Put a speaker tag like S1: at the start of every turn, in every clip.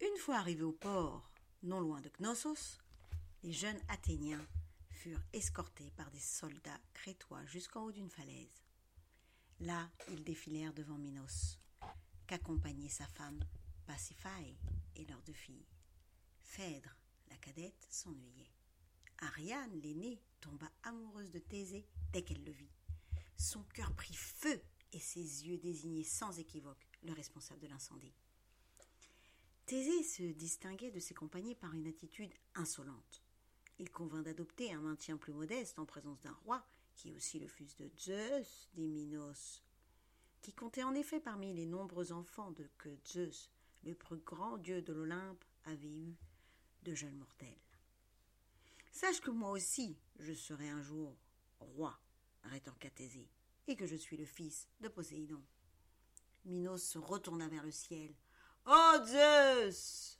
S1: Une fois arrivés au port, non loin de Knossos, les jeunes Athéniens furent escortés par des soldats crétois jusqu'en haut d'une falaise. Là, ils défilèrent devant Minos, qu'accompagnait sa femme Pasiphae et leurs deux filles. Phèdre, la cadette, s'ennuyait. Ariane, l'aînée, tomba amoureuse de Thésée dès qu'elle le vit. Son cœur prit feu et ses yeux désignaient sans équivoque le responsable de l'incendie. Thésée se distinguait de ses compagnons par une attitude insolente. Il convint d'adopter un maintien plus modeste en présence d'un roi, qui est aussi le fils de Zeus, dit Minos, qui comptait en effet parmi les nombreux enfants de que Zeus, le plus grand dieu de l'Olympe, avait eu de jeunes mortels. Sache que moi aussi je serai un jour roi, rétorqua Thésée, et que je suis le fils de Poséidon. Minos se retourna vers le ciel. Oh Zeus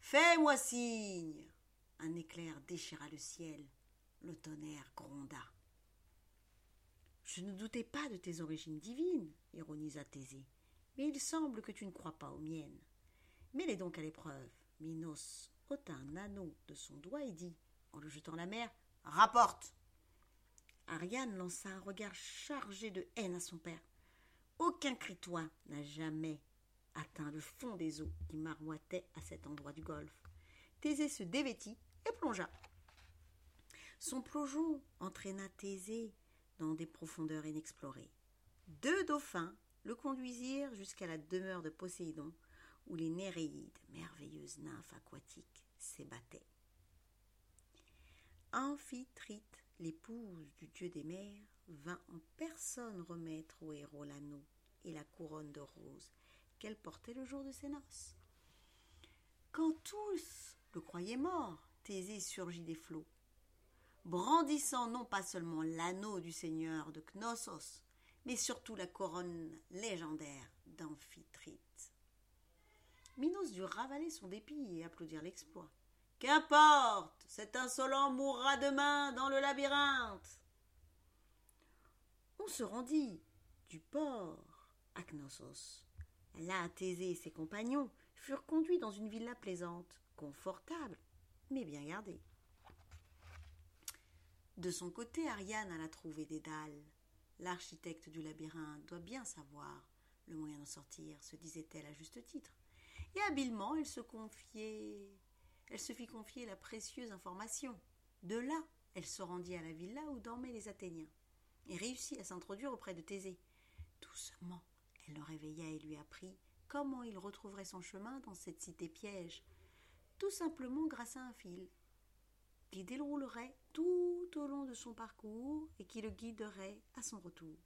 S1: Fais-moi signe Un éclair déchira le ciel. Le tonnerre gronda. Je ne doutais pas de tes origines divines, ironisa Thésée, mais il semble que tu ne crois pas aux miennes. Mets-les donc à l'épreuve. Minos ôta un anneau de son doigt et dit, en le jetant à la mer, Rapporte Ariane lança un regard chargé de haine à son père. Aucun crétois n'a jamais atteint le fond des eaux qui marmoitaient à cet endroit du golfe. Thésée se dévêtit et plongea. Son plongeon entraîna Thésée dans des profondeurs inexplorées. Deux dauphins le conduisirent jusqu'à la demeure de Poséidon, où les Néréides, merveilleuses nymphes aquatiques, s'ébattaient. Amphitrite, l'épouse du dieu des mers, vint en personne remettre au héros l'anneau et la couronne de roses qu'elle portait le jour de ses noces. Quand tous le croyaient mort, Thésée surgit des flots, brandissant non pas seulement l'anneau du seigneur de Knossos, mais surtout la couronne légendaire d'Amphitrite. Minos dut ravaler son dépit et applaudir l'exploit. Qu'importe, cet insolent mourra demain dans le labyrinthe. On se rendit du port à Knossos. Là, Thésée et ses compagnons furent conduits dans une villa plaisante, confortable, mais bien gardée. De son côté, Ariane alla trouver Dédale. L'architecte du labyrinthe doit bien savoir le moyen d'en sortir, se disait-elle à juste titre. Et habilement, elle se confiait. Elle se fit confier la précieuse information. De là, elle se rendit à la villa où dormaient les Athéniens, et réussit à s'introduire auprès de Thésée. Doucement, elle le réveilla et lui apprit comment il retrouverait son chemin dans cette cité piège, tout simplement grâce à un fil qui déroulerait tout au long de son parcours et qui le guiderait à son retour.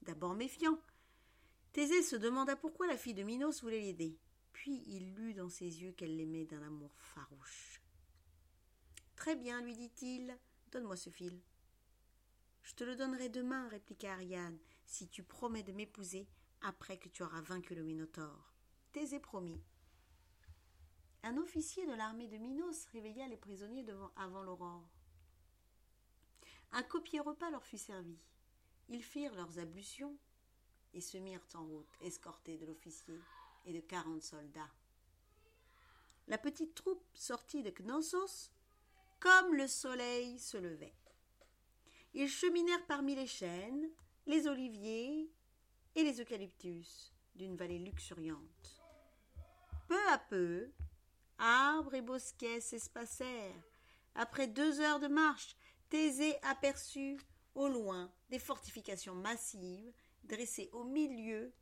S1: D'abord méfiant, Thésée se demanda pourquoi la fille de Minos voulait l'aider. Puis il lut dans ses yeux qu'elle l'aimait d'un amour farouche. Très bien, lui dit-il, donne-moi ce fil. Je te le donnerai demain, répliqua Ariane, si tu promets de m'épouser après que tu auras vaincu le Minotaure. Thésée promit. Un officier de l'armée de Minos réveilla les prisonniers avant l'aurore. Un copier repas leur fut servi. Ils firent leurs ablutions et se mirent en route, escortés de l'officier et de quarante soldats. La petite troupe sortit de Knossos comme le soleil se levait. Ils cheminèrent parmi les chênes, les oliviers et les eucalyptus d'une vallée luxuriante. Peu à peu, arbres et bosquets s'espacèrent. Après deux heures de marche, Thésée aperçut au loin des fortifications massives dressées au milieu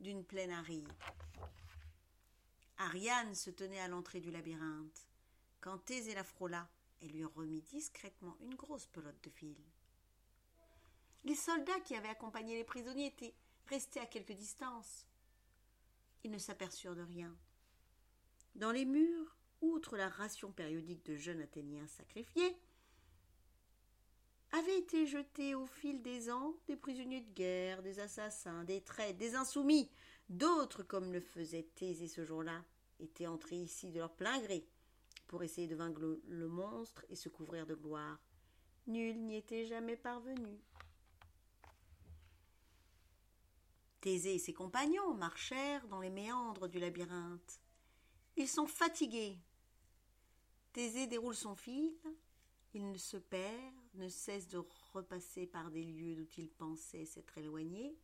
S1: d'une plaine aride. Ariane se tenait à l'entrée du labyrinthe. Quand Thésée la frôla, elle lui remit discrètement une grosse pelote de fil. Les soldats qui avaient accompagné les prisonniers étaient restés à quelque distance. Ils ne s'aperçurent de rien. Dans les murs, outre la ration périodique de jeunes Athéniens sacrifiés, avaient été jetés au fil des ans des prisonniers de guerre, des assassins, des traîtres, des insoumis. D'autres, comme le faisait Thésée ce jour-là, étaient entrés ici de leur plein gré pour essayer de vaincre le monstre et se couvrir de gloire. Nul n'y était jamais parvenu. Thésée et ses compagnons marchèrent dans les méandres du labyrinthe. Ils sont fatigués. Thésée déroule son fil. Il ne se perd, ne cesse de repasser par des lieux d'où il pensait s'être éloigné.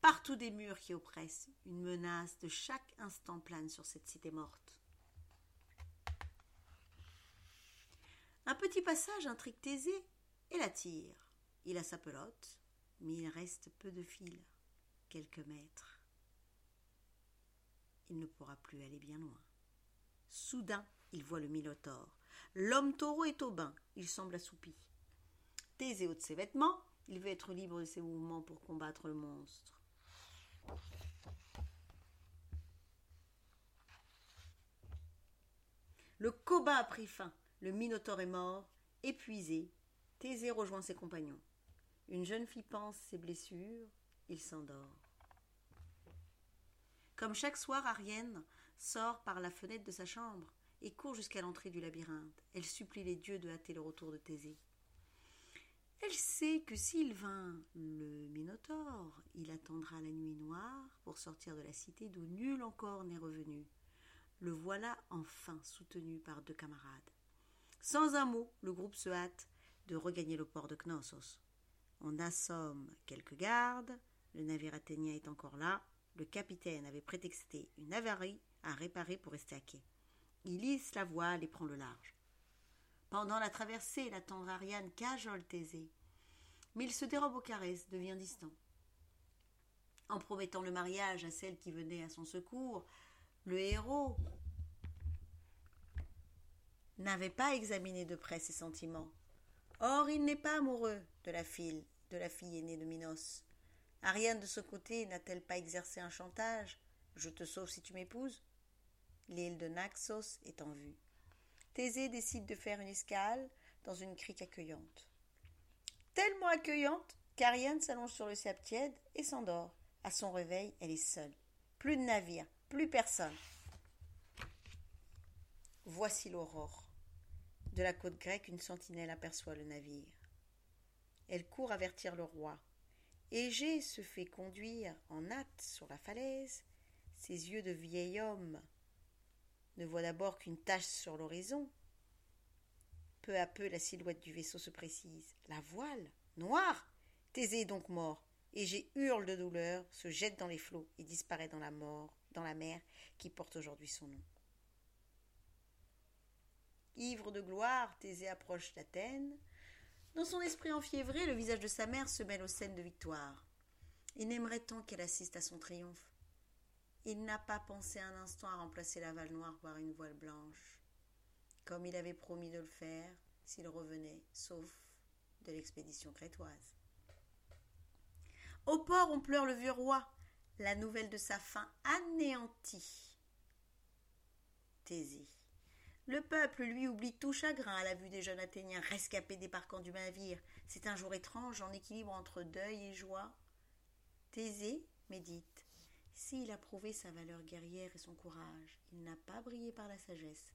S1: Partout des murs qui oppressent, une menace de chaque instant plane sur cette cité morte. Un petit passage intrigue Thésée et l'attire. Il a sa pelote, mais il reste peu de fil, quelques mètres. Il ne pourra plus aller bien loin. Soudain, il voit le Minotaure. L'homme taureau est au bain, il semble assoupi. Thésée ôte ses vêtements, il veut être libre de ses mouvements pour combattre le monstre. Le combat a pris fin. Le Minotaure est mort, épuisé. Thésée rejoint ses compagnons. Une jeune fille pense ses blessures, il s'endort. Comme chaque soir, Arienne sort par la fenêtre de sa chambre et court jusqu'à l'entrée du labyrinthe. Elle supplie les dieux de hâter le retour de Thésée. Elle sait que s'il vint le Minotaure, il attendra la nuit noire pour sortir de la cité d'où nul encore n'est revenu. Le voilà enfin soutenu par deux camarades. Sans un mot, le groupe se hâte de regagner le port de Knossos. On assomme quelques gardes, le navire athénien est encore là, le capitaine avait prétexté une avarie à réparer pour rester à quai. Il hisse la voile et prend le large. Pendant la traversée, la tendre Ariane cajole Thésée. Mais il se dérobe aux caresses, devient distant. En promettant le mariage à celle qui venait à son secours, le héros n'avait pas examiné de près ses sentiments. Or, il n'est pas amoureux de la fille, de la fille aînée de Minos. Ariane de ce côté n'a-t-elle pas exercé un chantage? Je te sauve si tu m'épouses L'île de Naxos est en vue. Thésée décide de faire une escale dans une crique accueillante. Tellement accueillante qu'Ariane s'allonge sur le sable tiède et s'endort. À son réveil, elle est seule. Plus de navire, plus personne. Voici l'aurore. De la côte grecque, une sentinelle aperçoit le navire. Elle court avertir le roi. Égée se fait conduire en hâte sur la falaise. Ses yeux de vieil homme ne voient d'abord qu'une tache sur l'horizon. Peu à peu, la silhouette du vaisseau se précise. La voile, noire Thésée est donc mort. Égée hurle de douleur, se jette dans les flots et disparaît dans la mort, dans la mer qui porte aujourd'hui son nom. Ivre de gloire, Thésée approche d'Athènes. Dans son esprit enfiévré, le visage de sa mère se mêle aux scènes de victoire. Il aimerait tant qu'elle assiste à son triomphe. Il n'a pas pensé un instant à remplacer la voile noire par une voile blanche, comme il avait promis de le faire s'il revenait, sauf de l'expédition crétoise. Au port, on pleure le vieux roi, la nouvelle de sa fin anéantie. Thésée. Le peuple, lui, oublie tout chagrin à la vue des jeunes Athéniens rescapés débarquant du navire. C'est un jour étrange, en équilibre entre deuil et joie. Thésée médite. S'il a prouvé sa valeur guerrière et son courage, il n'a pas brillé par la sagesse.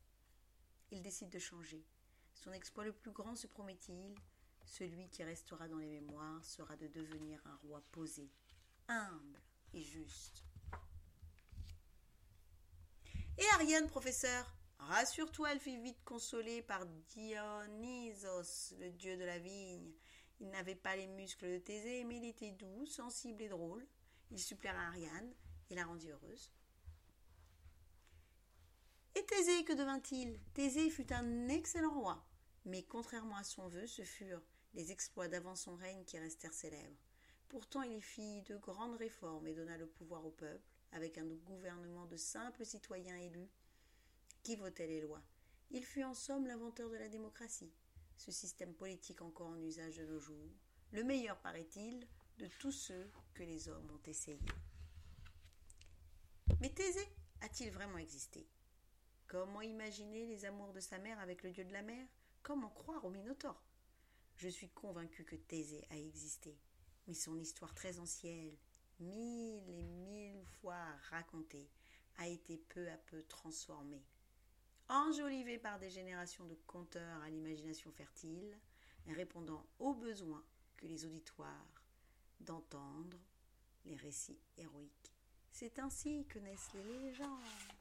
S1: Il décide de changer. Son exploit le plus grand, se promet-il, celui qui restera dans les mémoires, sera de devenir un roi posé, humble et juste. Et Ariane, professeur Rassure-toi, elle fut vite consolée par Dionysos, le dieu de la vigne. Il n'avait pas les muscles de Thésée, mais il était doux, sensible et drôle. Il suppléra Ariane et la rendit heureuse. Et Thésée, que devint-il? Thésée fut un excellent roi, mais contrairement à son vœu, ce furent les exploits d'avant son règne qui restèrent célèbres. Pourtant, il fit de grandes réformes et donna le pouvoir au peuple, avec un gouvernement de simples citoyens élus qui votait les lois. Il fut en somme l'inventeur de la démocratie, ce système politique encore en usage de nos jours, le meilleur, paraît-il, de tous ceux que les hommes ont essayé. Mais Thésée a-t-il vraiment existé? Comment imaginer les amours de sa mère avec le dieu de la mer? Comment croire au Minotaure? Je suis convaincu que Thésée a existé, mais son histoire très ancienne, mille et mille fois racontée, a été peu à peu transformée enjolivé par des générations de conteurs à l'imagination fertile, répondant aux besoins que les auditoires d'entendre les récits héroïques. C'est ainsi que naissent les légendes.